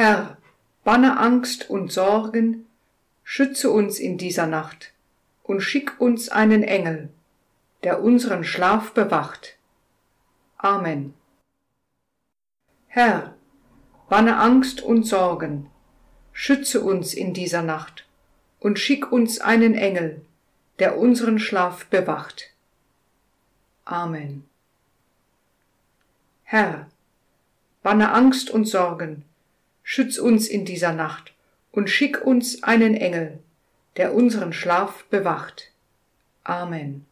Herr, banne Angst und Sorgen, schütze uns in dieser Nacht und schick uns einen Engel, der unseren Schlaf bewacht. Amen. Herr, banne Angst und Sorgen, schütze uns in dieser Nacht und schick uns einen Engel, der unseren Schlaf bewacht. Amen. Herr, banne Angst und Sorgen, schütz uns in dieser Nacht und schick uns einen Engel, der unseren Schlaf bewacht. Amen.